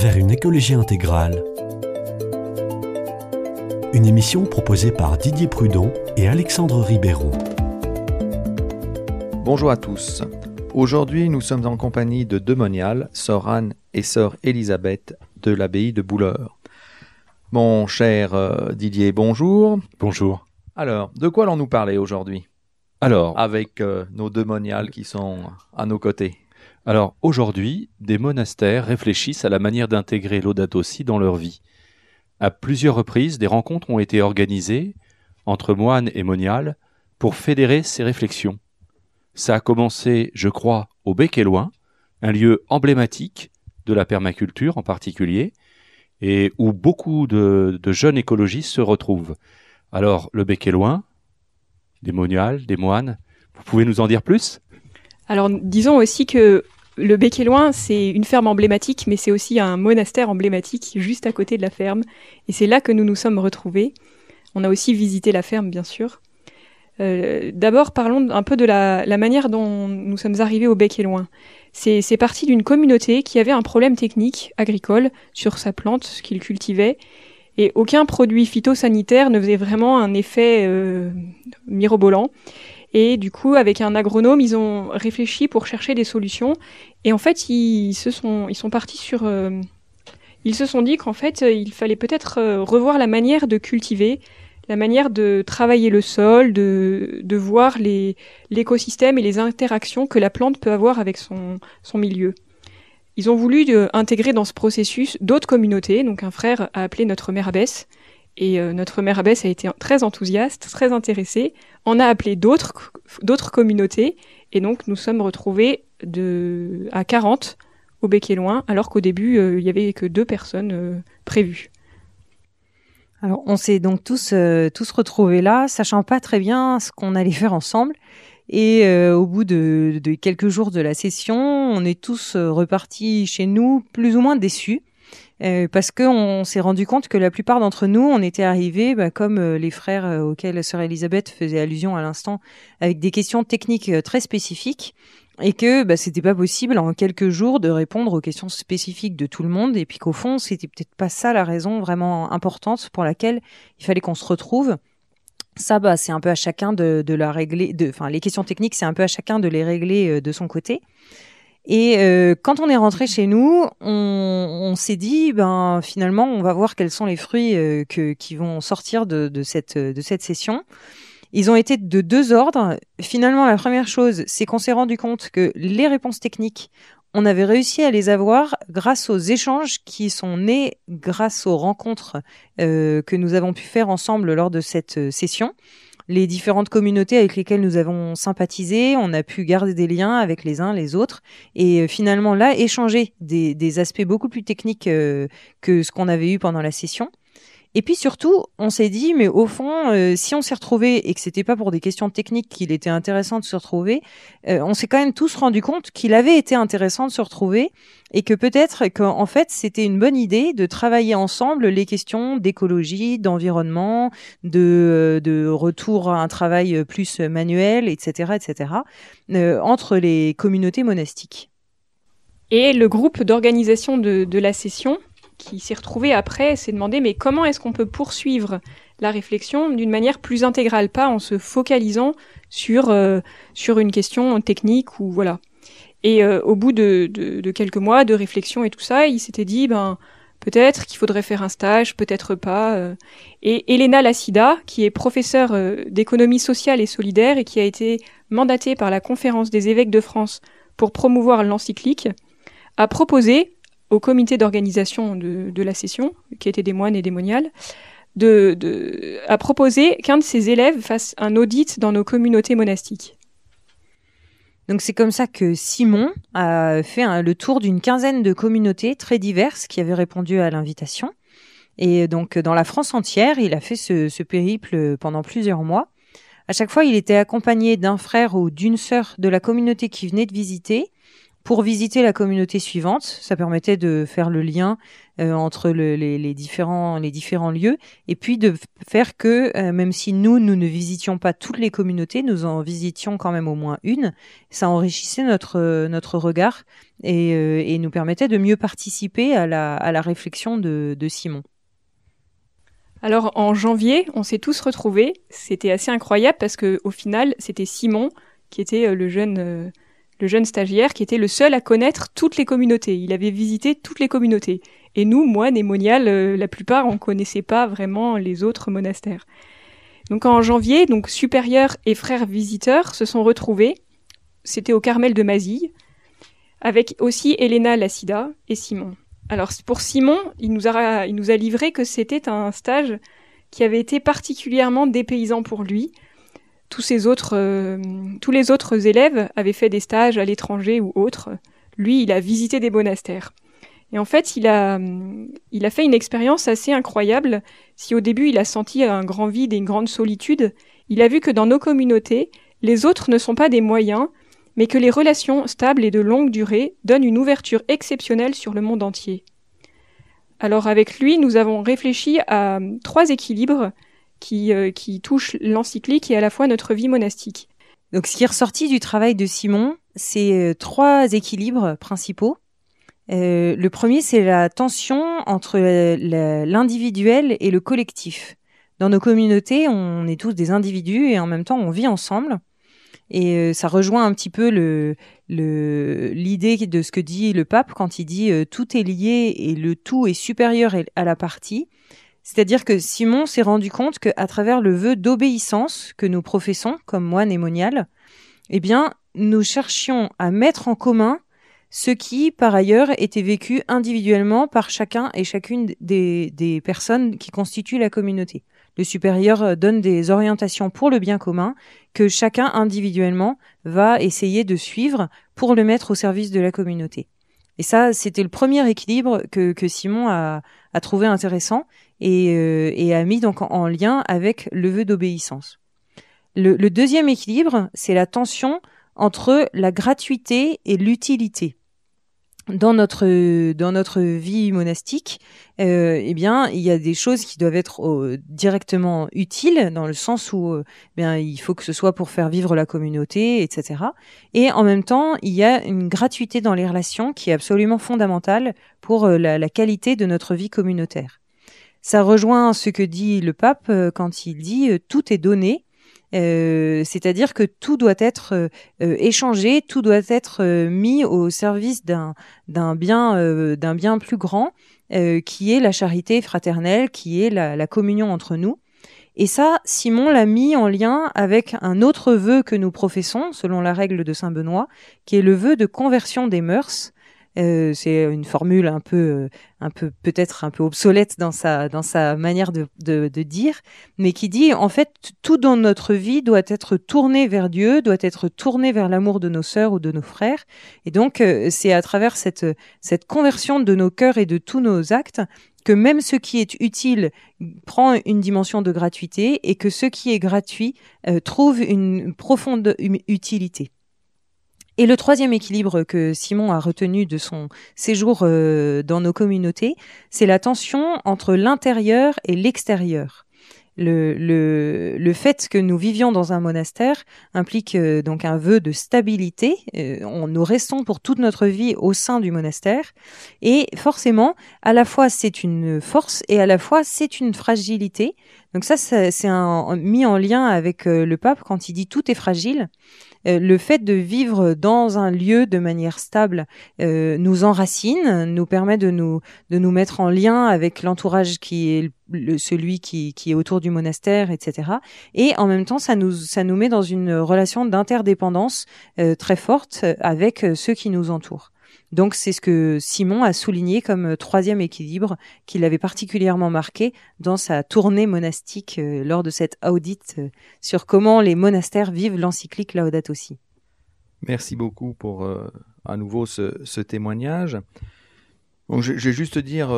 vers une écologie intégrale. Une émission proposée par Didier Prudon et Alexandre Ribeiro. Bonjour à tous. Aujourd'hui, nous sommes en compagnie de deux moniales, sœur Anne et sœur Elisabeth de l'abbaye de Bouleur. Mon cher euh, Didier, bonjour. Bonjour. Alors, de quoi allons-nous parler aujourd'hui? Alors, avec euh, nos deux moniales qui sont à nos côtés alors aujourd'hui, des monastères réfléchissent à la manière d'intégrer l'Audato Si dans leur vie. À plusieurs reprises, des rencontres ont été organisées entre moines et moniales pour fédérer ces réflexions. Ça a commencé, je crois, au Bec et un lieu emblématique de la permaculture en particulier, et où beaucoup de, jeunes écologistes se retrouvent. Alors, le Bec et des moniales, des moines, vous pouvez nous en dire plus? Alors, disons aussi que le Bec et Loin, c'est une ferme emblématique, mais c'est aussi un monastère emblématique juste à côté de la ferme. Et c'est là que nous nous sommes retrouvés. On a aussi visité la ferme, bien sûr. Euh, D'abord, parlons un peu de la, manière dont nous sommes arrivés au Bec et Loin. C'est parti d'une communauté qui avait un problème technique agricole sur sa plante, qu'il cultivait, et aucun produit phytosanitaire ne faisait vraiment un effet euh, mirobolant. Et du coup, avec un agronome, ils ont réfléchi pour chercher des solutions. Et en fait, ils se sont, ils sont partis sur, euh, ils se sont dit qu'en fait, il fallait peut-être euh, revoir la manière de cultiver, la manière de travailler le sol, de, de voir l'écosystème et les interactions que la plante peut avoir avec son, son milieu. Ils ont voulu intégrer dans ce processus d'autres communautés. Donc un frère a appelé notre mère abbesse. Et euh, notre mère abbesse a été très enthousiaste, très intéressée. On a appelé d'autres, communautés. Et donc nous sommes retrouvés à 40 au bec et loin, alors qu'au début, euh, il y avait que deux personnes euh, prévues. Alors, on s'est donc tous, tous retrouvés là, sachant pas très bien ce qu'on allait faire ensemble. Et au bout de, de, quelques jours de la session, on est tous repartis chez nous plus ou moins déçus. Euh, parce qu'on s'est rendu compte que la plupart d'entre nous, on était arrivés, bah, comme euh, les frères auxquels sœur Elisabeth faisait allusion à l'instant, avec des questions techniques très spécifiques et que bah, c'était pas possible en quelques jours de répondre aux questions spécifiques de tout le monde et puis qu'au fond c'était peut-être pas ça la raison vraiment importante pour laquelle il fallait qu'on se retrouve. Ça bah c'est un peu à chacun de, de la régler enfin les questions techniques c'est un peu à chacun de les régler euh, de son côté et euh, quand on est rentré chez nous on, s'est dit ben finalement on va voir quels sont les fruits euh, qui vont sortir de, cette de cette session ils ont été de deux ordres. Finalement, la première chose, c'est qu'on s'est rendu compte que les réponses techniques, on avait réussi à les avoir grâce aux échanges qui sont nés grâce aux rencontres euh, que nous avons pu faire ensemble lors de cette euh, session. Les différentes communautés avec lesquelles nous avons sympathisé, on a pu garder des liens avec les uns les autres et euh, finalement là échanger des, aspects beaucoup plus techniques euh, que ce qu'on avait eu pendant la session. Et puis surtout, on s'est dit, mais au fond, euh, si on s'est retrouvé et que c'était pas pour des questions techniques qu'il était intéressant de se retrouver, euh, on s'est quand même tous rendu compte qu'il avait été intéressant de se retrouver et que peut-être qu'en fait c'était une bonne idée de travailler ensemble les questions d'écologie, d'environnement, de, de retour à un travail plus manuel, etc., etc., euh, entre les communautés monastiques. Et le groupe d'organisation de, de la session qui s'est retrouvé après s'est demandé mais comment est-ce qu'on peut poursuivre la réflexion d'une manière plus intégrale, pas en se focalisant sur euh, sur une question technique ou voilà. Et euh, au bout de, quelques mois de réflexion et tout ça, il s'était dit ben peut-être qu'il faudrait faire un stage, peut-être pas. Euh. Et Elena Lassida, qui est professeure d'économie sociale et solidaire et qui a été mandatée par la conférence des évêques de France pour promouvoir l'encyclique, a proposé au comité d'organisation de, la session, qui était des moines et des moniales, de, de, a proposé qu'un de ses élèves fasse un audit dans nos communautés monastiques. Donc c'est comme ça que Simon a fait le tour d'une quinzaine de communautés très diverses qui avaient répondu à l'invitation. Et donc dans la France entière, il a fait ce, ce périple pendant plusieurs mois. À chaque fois, il était accompagné d'un frère ou d'une sœur de la communauté qui venait de visiter pour visiter la communauté suivante. Ça permettait de faire le lien euh, entre les, différents, les différents lieux et puis de faire que, euh, même si nous, nous ne visitions pas toutes les communautés, nous en visitions quand même au moins une. Ça enrichissait notre, notre regard et, euh, et nous permettait de mieux participer à la, à la réflexion de, de Simon. Alors en janvier, on s'est tous retrouvés. C'était assez incroyable parce que au final, c'était Simon qui était le jeune le jeune stagiaire qui était le seul à connaître toutes les communautés. Il avait visité toutes les communautés. Et nous, moines et moniales, euh, la plupart, on connaissait pas vraiment les autres monastères. Donc en janvier, donc supérieur et frères visiteurs se sont retrouvés. C'était au Carmel de Mazille, avec aussi Elena Lassida et Simon. Alors pour Simon, il nous a livré que c'était un stage qui avait été particulièrement dépaysant pour lui, tous, autres, euh, les autres élèves avaient fait des stages à l'étranger ou autres. Lui, il a visité des monastères. Et en fait, il a fait une expérience assez incroyable. Si au début il a senti un grand vide et une grande solitude, il a vu que dans nos communautés, les autres ne sont pas des moyens, mais que les relations stables et de longue durée donnent une ouverture exceptionnelle sur le monde entier. Alors avec lui, nous avons réfléchi à trois équilibres qui, euh, qui touche l'encyclique et à la fois notre vie monastique. Donc ce qui est ressorti du travail de Simon, c'est euh, trois équilibres principaux. Euh, le premier, c'est la tension entre l'individuel et le collectif. Dans nos communautés, on est tous des individus et en même temps, on vit ensemble. Et ça rejoint un petit peu l'idée de ce que dit le pape quand il dit tout est lié et le tout est supérieur à la partie. C'est-à-dire que Simon s'est rendu compte qu'à travers le vœu d'obéissance que nous professons comme moines et moniales, eh bien, nous cherchions à mettre en commun ce qui, par ailleurs, était vécu individuellement par chacun et chacune des, des personnes qui constituent la communauté. Le supérieur donne des orientations pour le bien commun que chacun individuellement va essayer de suivre pour le mettre au service de la communauté. Et ça, c'était le premier équilibre que, Simon a, trouvé intéressant et, euh, et a mis donc en, lien avec le vœu d'obéissance. Le, deuxième équilibre, c'est la tension entre la gratuité et l'utilité. Dans notre dans notre vie monastique, euh, eh bien, il y a des choses qui doivent être euh, directement utiles dans le sens où, euh, bien, il faut que ce soit pour faire vivre la communauté, etc. Et en même temps, il y a une gratuité dans les relations qui est absolument fondamentale pour la, la qualité de notre vie communautaire. Ça rejoint ce que dit le pape euh, quand il dit euh, tout est donné. Euh, c'est-à-dire que tout doit être échangé, tout doit être mis au service d'un d'un bien d'un bien plus grand, qui est la charité fraternelle, qui est la, la communion entre nous. Et ça, Simon l'a mis en lien avec un autre vœu que nous professons, selon la règle de Saint Benoît, qui est le vœu de conversion des mœurs. Euh, c'est une formule un peu, euh, un peu peut-être un peu obsolète dans sa dans sa manière de, de, de, dire, mais qui dit en fait tout dans notre vie doit être tourné vers Dieu, doit être tourné vers l'amour de nos sœurs ou de nos frères, et donc euh, c'est à travers cette cette conversion de nos cœurs et de tous nos actes que même ce qui est utile prend une dimension de gratuité et que ce qui est gratuit trouve une profonde utilité. Et le troisième équilibre que Simon a retenu de son séjour euh, dans nos communautés, c'est la tension entre l'intérieur et l'extérieur. Le, fait que nous vivions dans un monastère implique euh, donc un vœu de stabilité. Euh, nous restons pour toute notre vie au sein du monastère. Et forcément, à la fois c'est une force et à la fois c'est une fragilité. Donc ça, c'est mis en lien avec le pape quand il dit tout est fragile. Euh, le fait de vivre dans un lieu de manière stable euh, nous enracine, nous permet de nous de nous mettre en lien avec l'entourage qui est celui qui, est autour du monastère, etc. Et en même temps, ça nous ça nous met dans une relation d'interdépendance euh, très forte avec ceux qui nous entourent. Donc c'est ce que Simon a souligné comme euh, troisième équilibre qu'il avait particulièrement marqué dans sa tournée monastique euh, lors de cette audit euh, sur comment les monastères vivent l'encyclique Laudato Si. Merci beaucoup pour à nouveau ce, témoignage. Donc, je, vais juste dire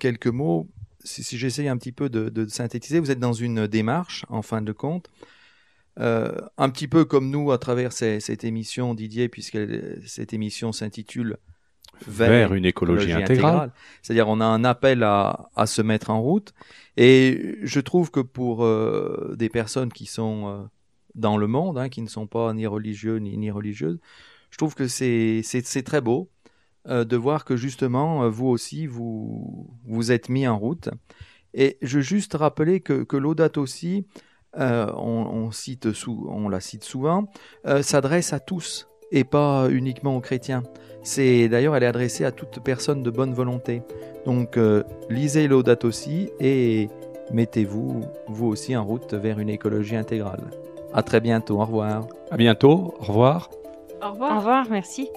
quelques mots. Si, si j'essaye un petit peu de, synthétiser, vous êtes dans une démarche, en fin de compte, euh, un petit peu comme nous à travers ces- cette émission, Didier, puisque cette émission s'intitule Vers une écologie intégrale. C'est-à-dire on a un appel à, à se mettre en route. Et je trouve que pour euh, des personnes qui sont euh, dans le monde, hein, qui ne sont pas ni religieux ni, ni religieuses, je trouve que c'est très beau de voir que justement, vous aussi, vous vous êtes mis en route. Et je veux juste rappeler que, que l'audate aussi, euh, on, on cite on la cite souvent, euh, s'adresse à tous et pas uniquement aux chrétiens. C'est d'ailleurs elle est adressée à toute personne de bonne volonté. Donc euh, lisez l'audate aussi et mettez-vous vous aussi en route vers une écologie intégrale. À très bientôt, au revoir. À bientôt. Au revoir. Au Au revoir. revoir, merci.